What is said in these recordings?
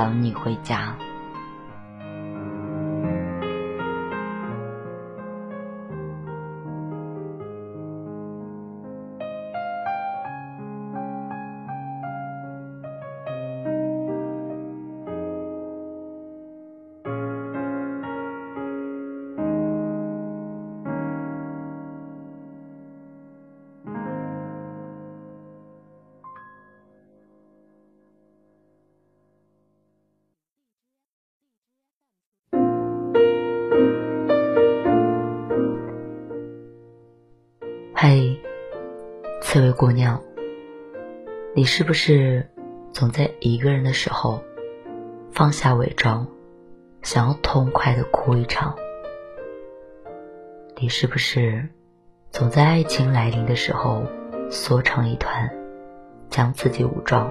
等你回家。嘿，刺猬姑娘，你是不是总在一个人的时候放下伪装，想要痛快的哭一场？你是不是总在爱情来临的时候缩成一团，将自己武装？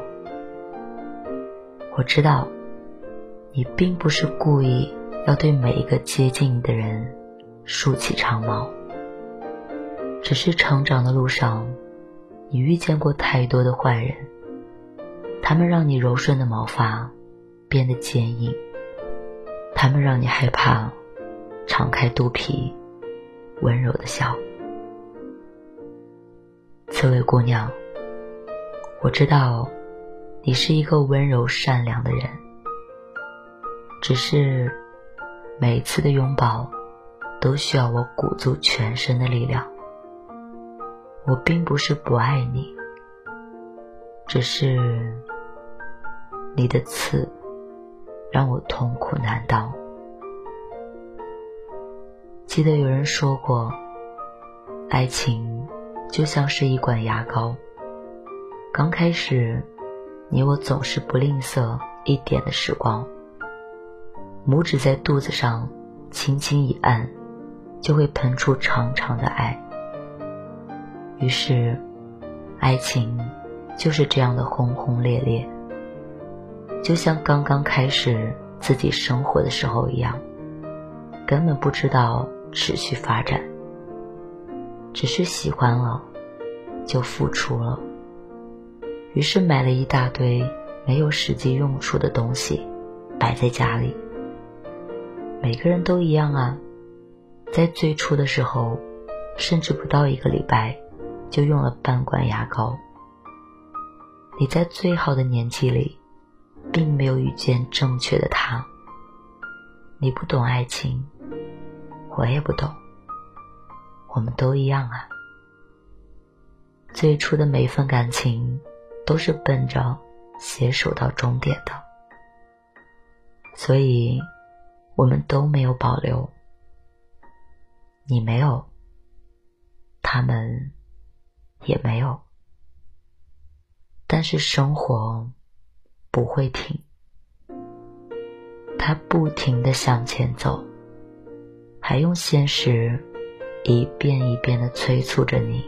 我知道，你并不是故意要对每一个接近你的人竖起长矛。只是成长的路上，你遇见过太多的坏人，他们让你柔顺的毛发变得坚硬，他们让你害怕敞开肚皮温柔的笑。刺猬姑娘，我知道你是一个温柔善良的人，只是每一次的拥抱都需要我鼓足全身的力量。我并不是不爱你，只是你的刺让我痛苦难当。记得有人说过，爱情就像是一管牙膏，刚开始你我总是不吝啬一点的时光，拇指在肚子上轻轻一按，就会喷出长长的爱。于是，爱情就是这样的轰轰烈烈，就像刚刚开始自己生活的时候一样，根本不知道持续发展，只是喜欢了，就付出了。于是买了一大堆没有实际用处的东西，摆在家里。每个人都一样啊，在最初的时候，甚至不到一个礼拜。就用了半管牙膏。你在最好的年纪里，并没有遇见正确的他。你不懂爱情，我也不懂。我们都一样啊。最初的每一份感情，都是奔着携手到终点的。所以，我们都没有保留。你没有，他们。也没有，但是生活不会停，它不停的向前走，还用现实一遍一遍的催促着你，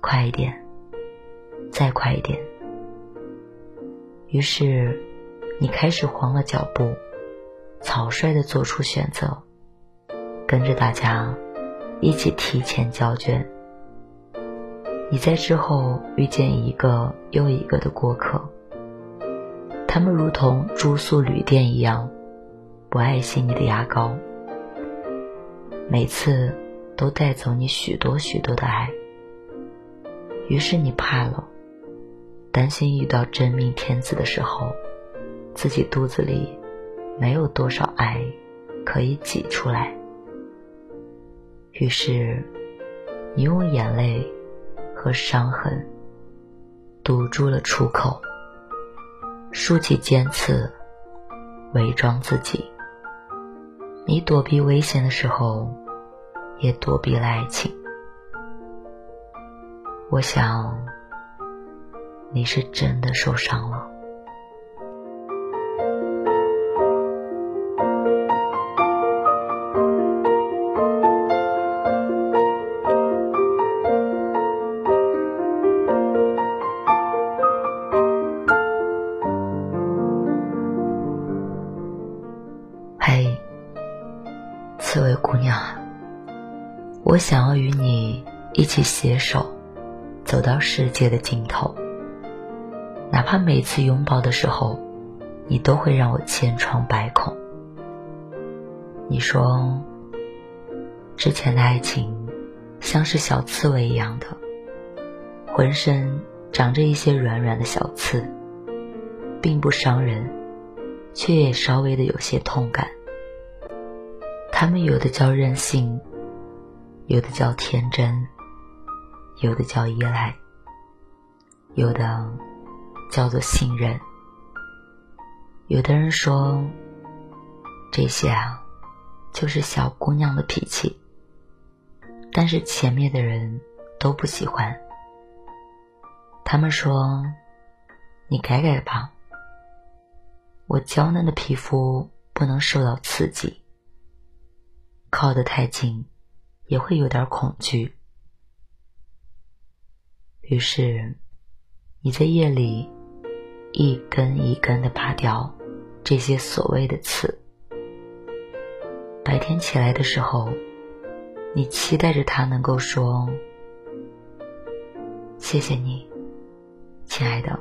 快一点，再快一点。于是，你开始慌了脚步，草率的做出选择，跟着大家一起提前交卷。你在之后遇见一个又一个的过客，他们如同住宿旅店一样，不爱惜你的牙膏，每次都带走你许多许多的爱。于是你怕了，担心遇到真命天子的时候，自己肚子里没有多少爱可以挤出来。于是你用眼泪。和伤痕堵住了出口，竖起尖刺，伪装自己。你躲避危险的时候，也躲避了爱情。我想，你是真的受伤了。我想要与你一起携手，走到世界的尽头。哪怕每次拥抱的时候，你都会让我千疮百孔。你说，之前的爱情像是小刺猬一样的，浑身长着一些软软的小刺，并不伤人，却也稍微的有些痛感。他们有的叫任性，有的叫天真，有的叫依赖，有的叫做信任。有的人说，这些啊，就是小姑娘的脾气。但是前面的人都不喜欢。他们说，你改改吧，我娇嫩的皮肤不能受到刺激。靠得太近，也会有点恐惧。于是，你在夜里一根一根的拔掉这些所谓的刺。白天起来的时候，你期待着他能够说：“谢谢你，亲爱的，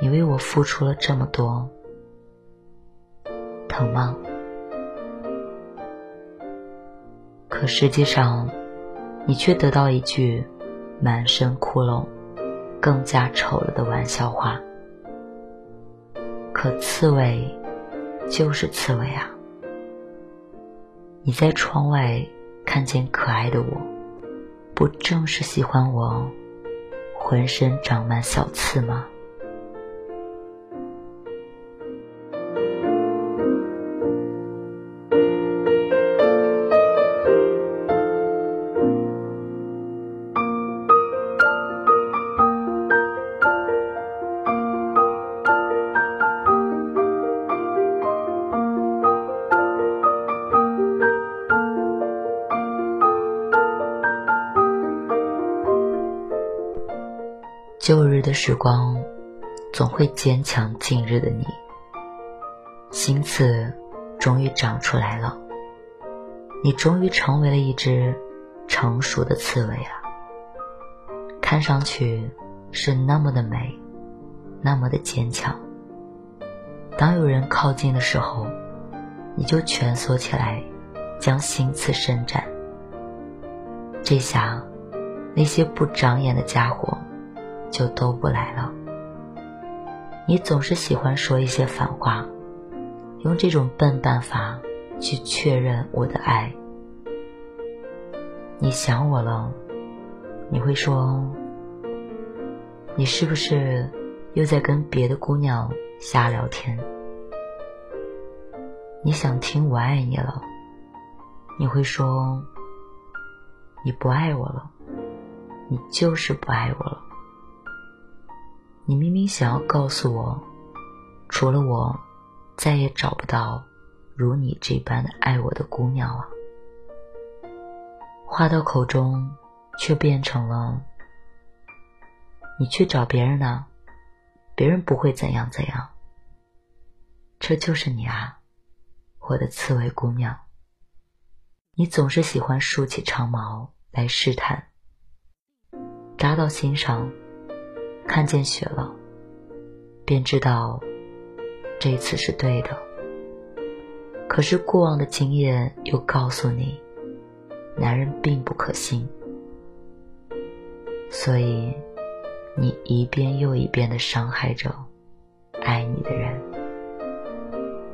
你为我付出了这么多，疼吗？”可实际上，你却得到一句满身窟窿、更加丑了的玩笑话。可刺猬就是刺猬啊！你在窗外看见可爱的我，不正是喜欢我浑身长满小刺吗？的时光，总会坚强今日的你。新刺终于长出来了，你终于成为了一只成熟的刺猬啊！看上去是那么的美，那么的坚强。当有人靠近的时候，你就蜷缩起来，将心刺伸展。这下，那些不长眼的家伙。就都不来了。你总是喜欢说一些反话，用这种笨办法去确认我的爱。你想我了，你会说：“你是不是又在跟别的姑娘瞎聊天？”你想听我爱你了，你会说：“你不爱我了，你就是不爱我了。”你明明想要告诉我，除了我，再也找不到如你这般的爱我的姑娘啊！话到口中，却变成了你去找别人呢，别人不会怎样怎样。这就是你啊，我的刺猬姑娘。你总是喜欢竖起长毛来试探，扎到心上。看见雪了，便知道这次是对的。可是过往的经验又告诉你，男人并不可信，所以你一遍又一遍的伤害着爱你的人。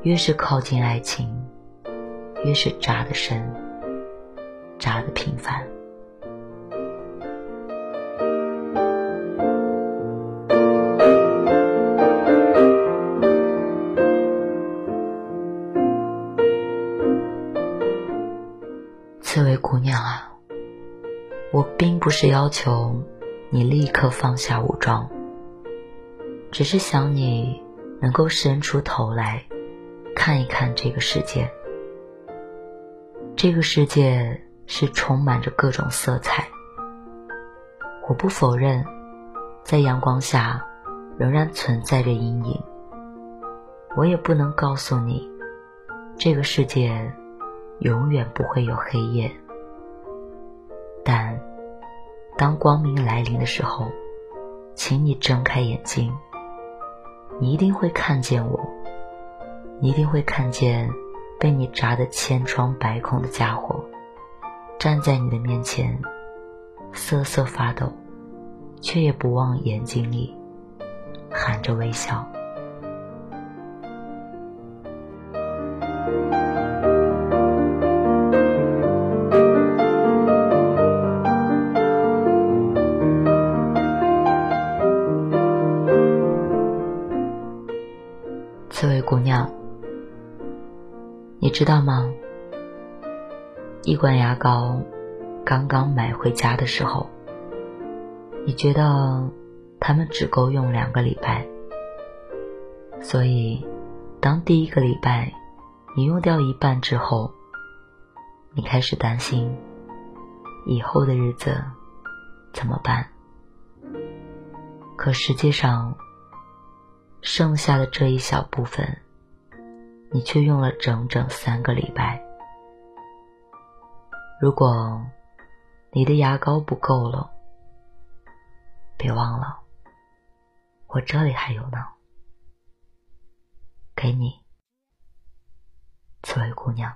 越是靠近爱情，越是扎得深，扎得频繁。不是要求你立刻放下武装，只是想你能够伸出头来看一看这个世界。这个世界是充满着各种色彩，我不否认，在阳光下仍然存在着阴影。我也不能告诉你，这个世界。永远不会有黑夜，当光明来临的时候，请你睁开眼睛，你一定会看见我，你一定会看见被你扎得千疮百孔的家伙站在你的面前，瑟瑟发抖，却也不忘眼睛里含着微笑。知道吗？一罐牙膏刚刚买回家的时候，你觉得它们只够用两个礼拜，所以当第一个礼拜你用掉一半之后，你开始担心以后的日子怎么办。可实际上，剩下的这一小部分，你却用了整整三个礼拜。如果你的牙膏不够了，别忘了，我这里还有呢，给你，刺猬姑娘。